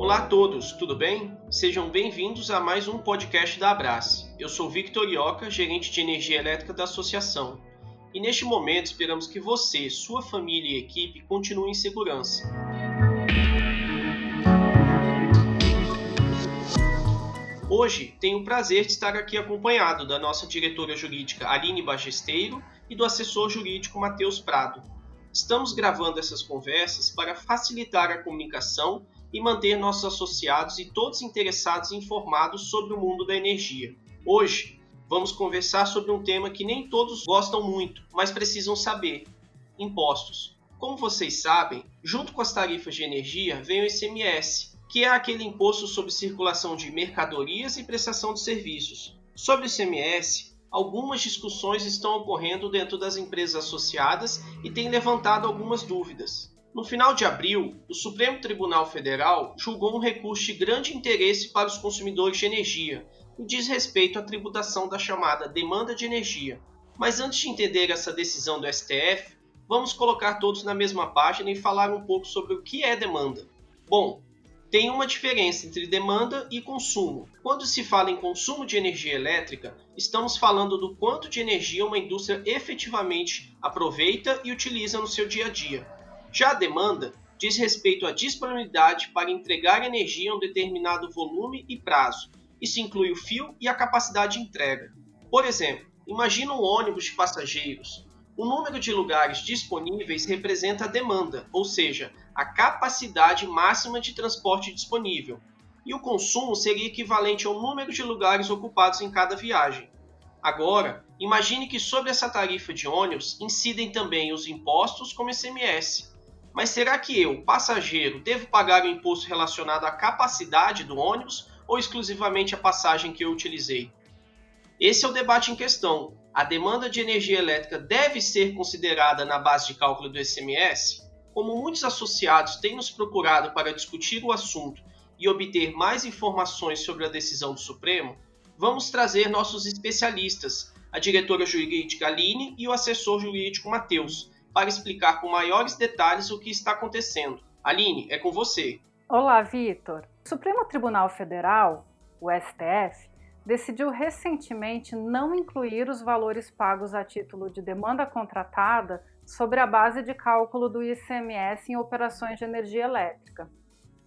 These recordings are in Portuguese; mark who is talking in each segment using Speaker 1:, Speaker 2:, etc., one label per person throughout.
Speaker 1: Olá a todos, tudo bem? Sejam bem-vindos a mais um podcast da Abrace. Eu sou Victor Ioca, gerente de energia elétrica da associação. E neste momento esperamos que você, sua família e equipe continuem em segurança. Hoje tenho o prazer de estar aqui acompanhado da nossa diretora jurídica Aline Bagesteiro e do assessor jurídico Matheus Prado. Estamos gravando essas conversas para facilitar a comunicação e manter nossos associados e todos interessados informados sobre o mundo da energia. Hoje vamos conversar sobre um tema que nem todos gostam muito, mas precisam saber: impostos. Como vocês sabem, junto com as tarifas de energia vem o ICMS, que é aquele imposto sobre circulação de mercadorias e prestação de serviços. Sobre o ICMS, algumas discussões estão ocorrendo dentro das empresas associadas e têm levantado algumas dúvidas. No final de abril, o Supremo Tribunal Federal julgou um recurso de grande interesse para os consumidores de energia, e diz respeito à tributação da chamada demanda de energia. Mas antes de entender essa decisão do STF, vamos colocar todos na mesma página e falar um pouco sobre o que é demanda. Bom, tem uma diferença entre demanda e consumo. Quando se fala em consumo de energia elétrica, estamos falando do quanto de energia uma indústria efetivamente aproveita e utiliza no seu dia a dia. Já a demanda diz respeito à disponibilidade para entregar energia em um determinado volume e prazo. Isso inclui o fio e a capacidade de entrega. Por exemplo, imagina um ônibus de passageiros. O número de lugares disponíveis representa a demanda, ou seja, a capacidade máxima de transporte disponível, e o consumo seria equivalente ao número de lugares ocupados em cada viagem. Agora, imagine que sobre essa tarifa de ônibus incidem também os impostos como ICMS. Mas será que eu, passageiro, devo pagar o imposto relacionado à capacidade do ônibus ou exclusivamente a passagem que eu utilizei? Esse é o debate em questão. A demanda de energia elétrica deve ser considerada na base de cálculo do ICMS? Como muitos associados têm nos procurado para discutir o assunto e obter mais informações sobre a decisão do Supremo, vamos trazer nossos especialistas, a diretora jurídica Aline e o assessor jurídico Matheus, para explicar com maiores detalhes o que está acontecendo. Aline, é com você.
Speaker 2: Olá, Vitor. O Supremo Tribunal Federal, o STF, decidiu recentemente não incluir os valores pagos a título de demanda contratada sobre a base de cálculo do ICMS em operações de energia elétrica.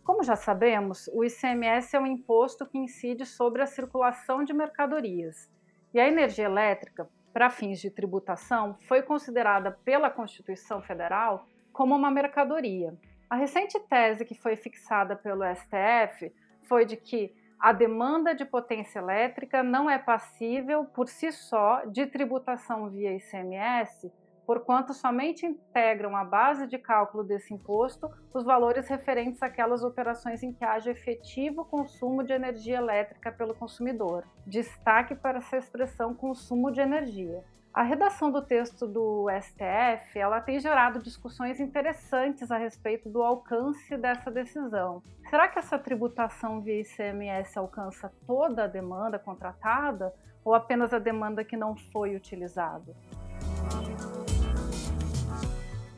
Speaker 2: Como já sabemos, o ICMS é um imposto que incide sobre a circulação de mercadorias. E a energia elétrica, para fins de tributação, foi considerada pela Constituição Federal como uma mercadoria. A recente tese que foi fixada pelo STF foi de que a demanda de potência elétrica não é passível por si só de tributação via ICMS porquanto somente integram a base de cálculo desse imposto os valores referentes àquelas operações em que haja efetivo consumo de energia elétrica pelo consumidor. Destaque para essa expressão consumo de energia. A redação do texto do STF ela tem gerado discussões interessantes a respeito do alcance dessa decisão. Será que essa tributação via ICMS alcança toda a demanda contratada ou apenas a demanda que não foi utilizada?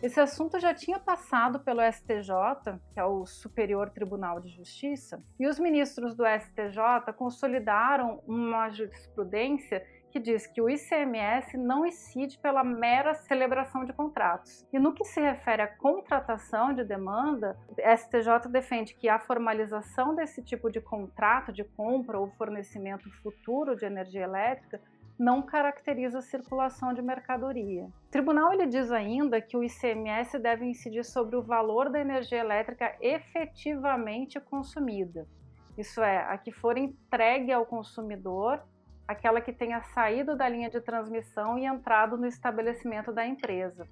Speaker 2: Esse assunto já tinha passado pelo STJ, que é o Superior Tribunal de Justiça, e os ministros do STJ consolidaram uma jurisprudência que diz que o ICMS não incide pela mera celebração de contratos. E no que se refere à contratação de demanda, STJ defende que a formalização desse tipo de contrato de compra ou fornecimento futuro de energia elétrica não caracteriza a circulação de mercadoria. O tribunal ele diz ainda que o ICMS deve incidir sobre o valor da energia elétrica efetivamente consumida. Isso é, a que for entregue ao consumidor, aquela que tenha saído da linha de transmissão e entrado no estabelecimento da empresa.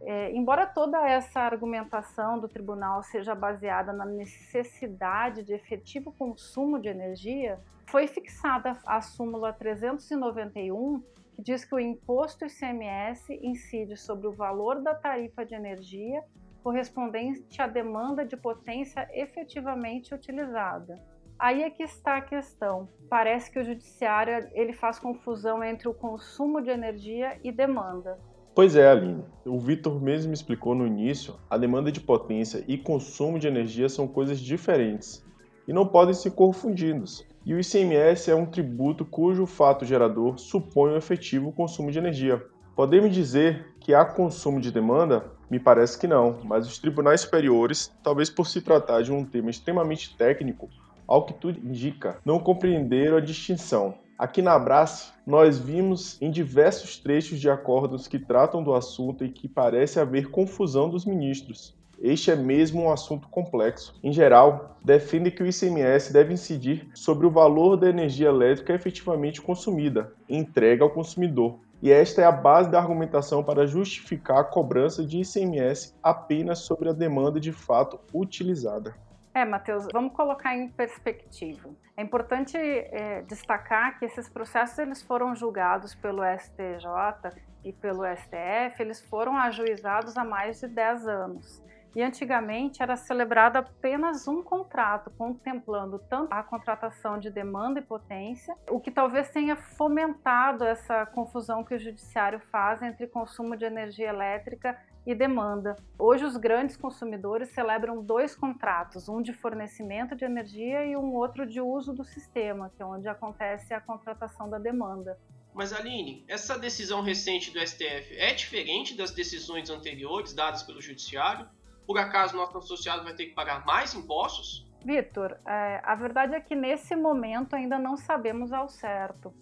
Speaker 2: É, embora toda essa argumentação do tribunal seja baseada na necessidade de efetivo consumo de energia, foi fixada a súmula 391, que diz que o imposto ICMS incide sobre o valor da tarifa de energia correspondente à demanda de potência efetivamente utilizada. Aí é que está a questão. Parece que o judiciário ele faz confusão entre o consumo de energia e demanda.
Speaker 3: Pois é, Aline. O Vitor mesmo explicou no início, a demanda de potência e consumo de energia são coisas diferentes e não podem ser confundidos. E o ICMS é um tributo cujo fato gerador supõe o efetivo consumo de energia. Podemos dizer que há consumo de demanda? Me parece que não, mas os tribunais superiores, talvez por se tratar de um tema extremamente técnico, ao que tudo indica, não compreenderam a distinção. Aqui na Abrace, nós vimos em diversos trechos de acordos que tratam do assunto e que parece haver confusão dos ministros. Este é mesmo um assunto complexo. Em geral, defende que o ICMS deve incidir sobre o valor da energia elétrica efetivamente consumida entregue ao consumidor. E esta é a base da argumentação para justificar a cobrança de ICMS apenas sobre a demanda de fato utilizada.
Speaker 2: É, Matheus, vamos colocar em perspectiva. É importante é, destacar que esses processos eles foram julgados pelo STJ e pelo STF, eles foram ajuizados há mais de 10 anos. E antigamente era celebrado apenas um contrato, contemplando tanto a contratação de demanda e potência, o que talvez tenha fomentado essa confusão que o judiciário faz entre consumo de energia elétrica e demanda. Hoje, os grandes consumidores celebram dois contratos, um de fornecimento de energia e um outro de uso do sistema, que é onde acontece a contratação da demanda.
Speaker 1: Mas Aline, essa decisão recente do STF é diferente das decisões anteriores dadas pelo Judiciário? Por acaso nosso associado vai ter que pagar mais impostos?
Speaker 2: Vitor, é, a verdade é que nesse momento ainda não sabemos ao certo.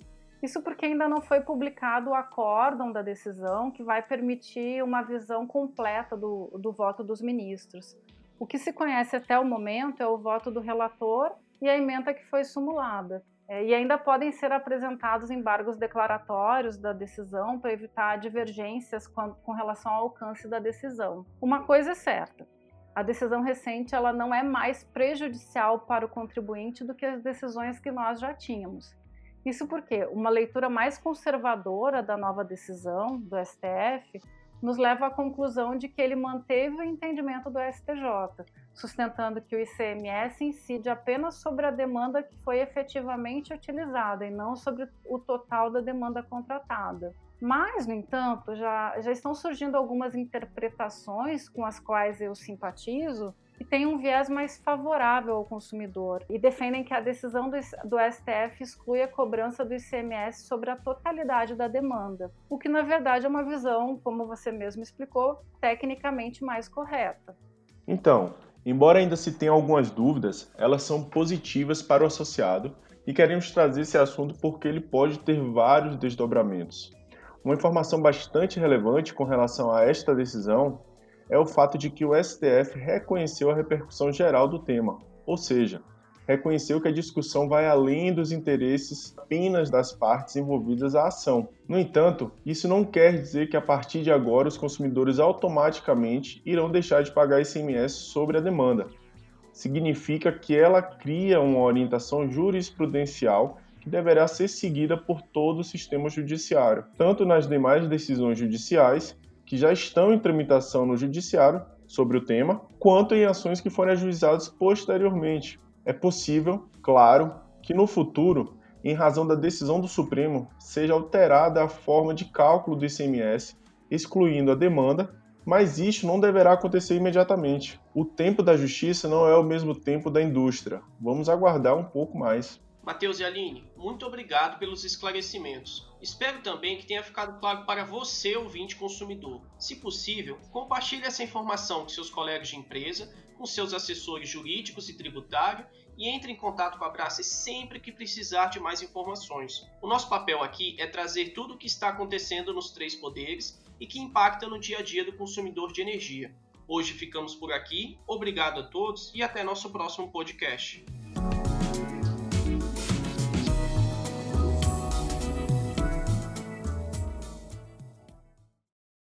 Speaker 2: Isso porque ainda não foi publicado o acórdão da decisão que vai permitir uma visão completa do, do voto dos ministros. O que se conhece até o momento é o voto do relator e a emenda que foi sumulada. É, e ainda podem ser apresentados embargos declaratórios da decisão para evitar divergências com, com relação ao alcance da decisão. Uma coisa é certa: a decisão recente ela não é mais prejudicial para o contribuinte do que as decisões que nós já tínhamos. Isso porque uma leitura mais conservadora da nova decisão do STF nos leva à conclusão de que ele manteve o entendimento do STJ, sustentando que o ICMS incide apenas sobre a demanda que foi efetivamente utilizada e não sobre o total da demanda contratada. Mas, no entanto, já, já estão surgindo algumas interpretações com as quais eu simpatizo, que têm um viés mais favorável ao consumidor e defendem que a decisão do, do STF exclui a cobrança do ICMS sobre a totalidade da demanda, o que na verdade é uma visão, como você mesmo explicou, tecnicamente mais correta.
Speaker 3: Então, embora ainda se tenha algumas dúvidas, elas são positivas para o associado e queremos trazer esse assunto porque ele pode ter vários desdobramentos. Uma informação bastante relevante com relação a esta decisão é o fato de que o STF reconheceu a repercussão geral do tema, ou seja, reconheceu que a discussão vai além dos interesses apenas das partes envolvidas à ação. No entanto, isso não quer dizer que a partir de agora os consumidores automaticamente irão deixar de pagar ICMS sobre a demanda. Significa que ela cria uma orientação jurisprudencial que deverá ser seguida por todo o sistema judiciário, tanto nas demais decisões judiciais que já estão em tramitação no Judiciário sobre o tema, quanto em ações que forem ajuizadas posteriormente. É possível, claro, que no futuro, em razão da decisão do Supremo, seja alterada a forma de cálculo do ICMS, excluindo a demanda, mas isso não deverá acontecer imediatamente. O tempo da justiça não é o mesmo tempo da indústria. Vamos aguardar um pouco mais.
Speaker 1: Matheus e Aline, muito obrigado pelos esclarecimentos. Espero também que tenha ficado claro para você, ouvinte consumidor. Se possível, compartilhe essa informação com seus colegas de empresa, com seus assessores jurídicos e tributários e entre em contato com a Brace sempre que precisar de mais informações. O nosso papel aqui é trazer tudo o que está acontecendo nos três poderes e que impacta no dia a dia do consumidor de energia. Hoje ficamos por aqui, obrigado a todos e até nosso próximo podcast.